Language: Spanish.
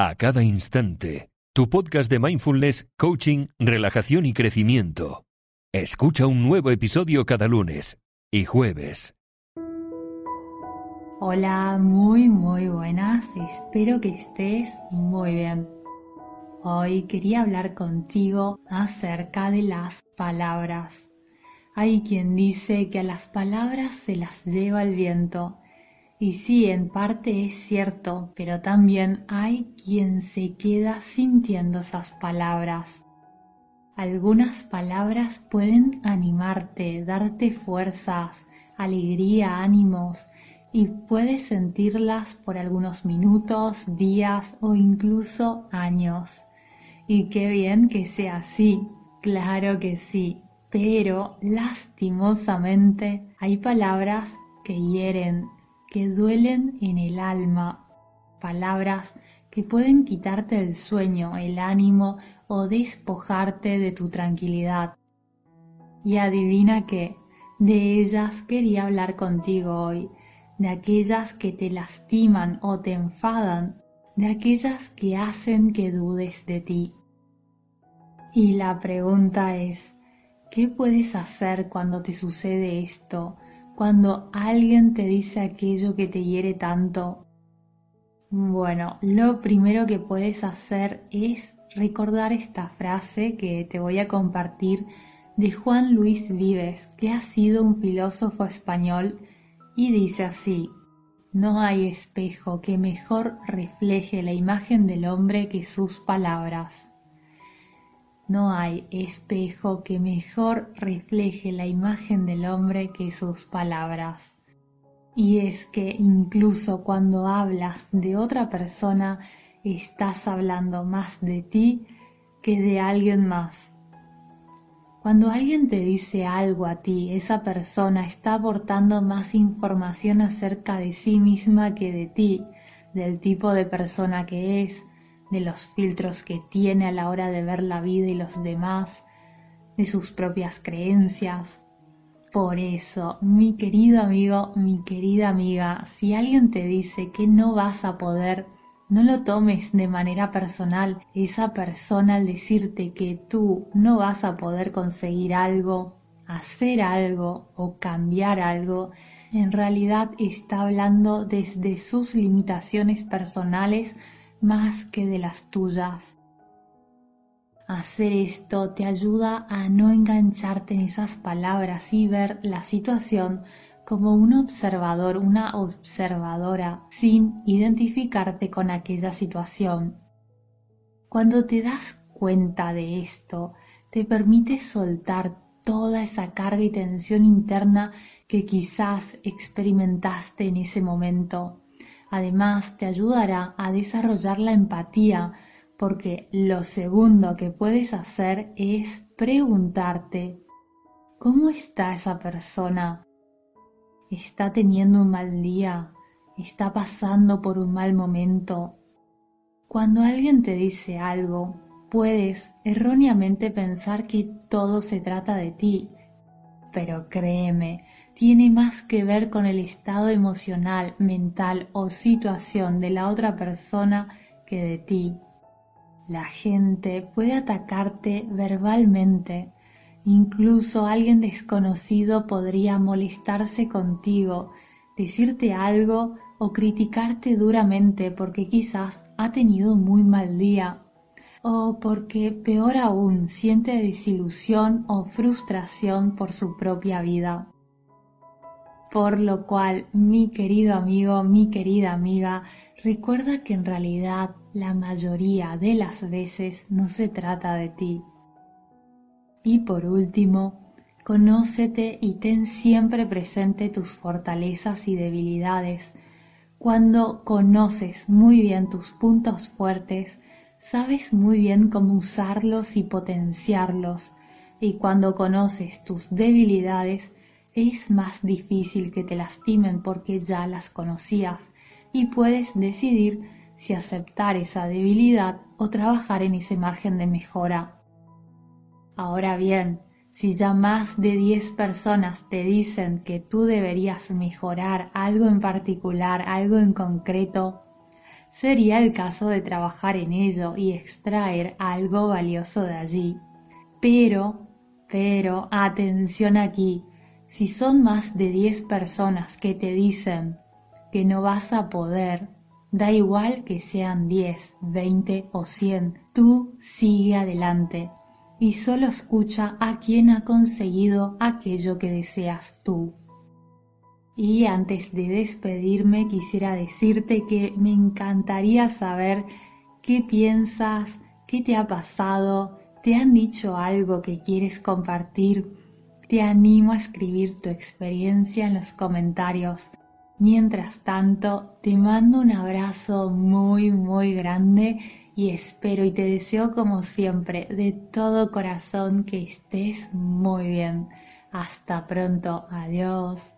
a cada instante. Tu podcast de mindfulness, coaching, relajación y crecimiento. Escucha un nuevo episodio cada lunes y jueves. Hola, muy muy buenas. Espero que estés muy bien. Hoy quería hablar contigo acerca de las palabras. Hay quien dice que a las palabras se las lleva el viento y sí, en parte es cierto, pero también hay quien se queda sintiendo esas palabras. Algunas palabras pueden animarte, darte fuerzas, alegría, ánimos, y puedes sentirlas por algunos minutos, días o incluso años. Y qué bien que sea así, claro que sí, pero lastimosamente hay palabras que hieren que duelen en el alma, palabras que pueden quitarte el sueño, el ánimo o despojarte de tu tranquilidad. Y adivina que de ellas quería hablar contigo hoy, de aquellas que te lastiman o te enfadan, de aquellas que hacen que dudes de ti. Y la pregunta es, ¿qué puedes hacer cuando te sucede esto? Cuando alguien te dice aquello que te hiere tanto? Bueno, lo primero que puedes hacer es recordar esta frase que te voy a compartir de Juan Luis Vives, que ha sido un filósofo español y dice así, no hay espejo que mejor refleje la imagen del hombre que sus palabras. No hay espejo que mejor refleje la imagen del hombre que sus palabras. Y es que incluso cuando hablas de otra persona, estás hablando más de ti que de alguien más. Cuando alguien te dice algo a ti, esa persona está aportando más información acerca de sí misma que de ti, del tipo de persona que es, de los filtros que tiene a la hora de ver la vida y los demás, de sus propias creencias. Por eso, mi querido amigo, mi querida amiga, si alguien te dice que no vas a poder, no lo tomes de manera personal. Esa persona al decirte que tú no vas a poder conseguir algo, hacer algo o cambiar algo, en realidad está hablando desde sus limitaciones personales más que de las tuyas. Hacer esto te ayuda a no engancharte en esas palabras y ver la situación como un observador, una observadora, sin identificarte con aquella situación. Cuando te das cuenta de esto, te permite soltar toda esa carga y tensión interna que quizás experimentaste en ese momento Además, te ayudará a desarrollar la empatía porque lo segundo que puedes hacer es preguntarte, ¿cómo está esa persona? ¿Está teniendo un mal día? ¿Está pasando por un mal momento? Cuando alguien te dice algo, puedes erróneamente pensar que todo se trata de ti, pero créeme, tiene más que ver con el estado emocional, mental o situación de la otra persona que de ti. La gente puede atacarte verbalmente, incluso alguien desconocido podría molestarse contigo, decirte algo o criticarte duramente porque quizás ha tenido un muy mal día o porque peor aún siente desilusión o frustración por su propia vida. Por lo cual, mi querido amigo, mi querida amiga, recuerda que en realidad la mayoría de las veces no se trata de ti. Y por último, conócete y ten siempre presente tus fortalezas y debilidades. Cuando conoces muy bien tus puntos fuertes, sabes muy bien cómo usarlos y potenciarlos. Y cuando conoces tus debilidades, es más difícil que te lastimen porque ya las conocías y puedes decidir si aceptar esa debilidad o trabajar en ese margen de mejora. Ahora bien, si ya más de 10 personas te dicen que tú deberías mejorar algo en particular, algo en concreto, sería el caso de trabajar en ello y extraer algo valioso de allí. Pero, pero, atención aquí, si son más de 10 personas que te dicen que no vas a poder, da igual que sean 10, 20 o 100, tú sigue adelante y solo escucha a quien ha conseguido aquello que deseas tú. Y antes de despedirme quisiera decirte que me encantaría saber qué piensas, qué te ha pasado, te han dicho algo que quieres compartir. Te animo a escribir tu experiencia en los comentarios. Mientras tanto, te mando un abrazo muy, muy grande y espero y te deseo como siempre de todo corazón que estés muy bien. Hasta pronto. Adiós.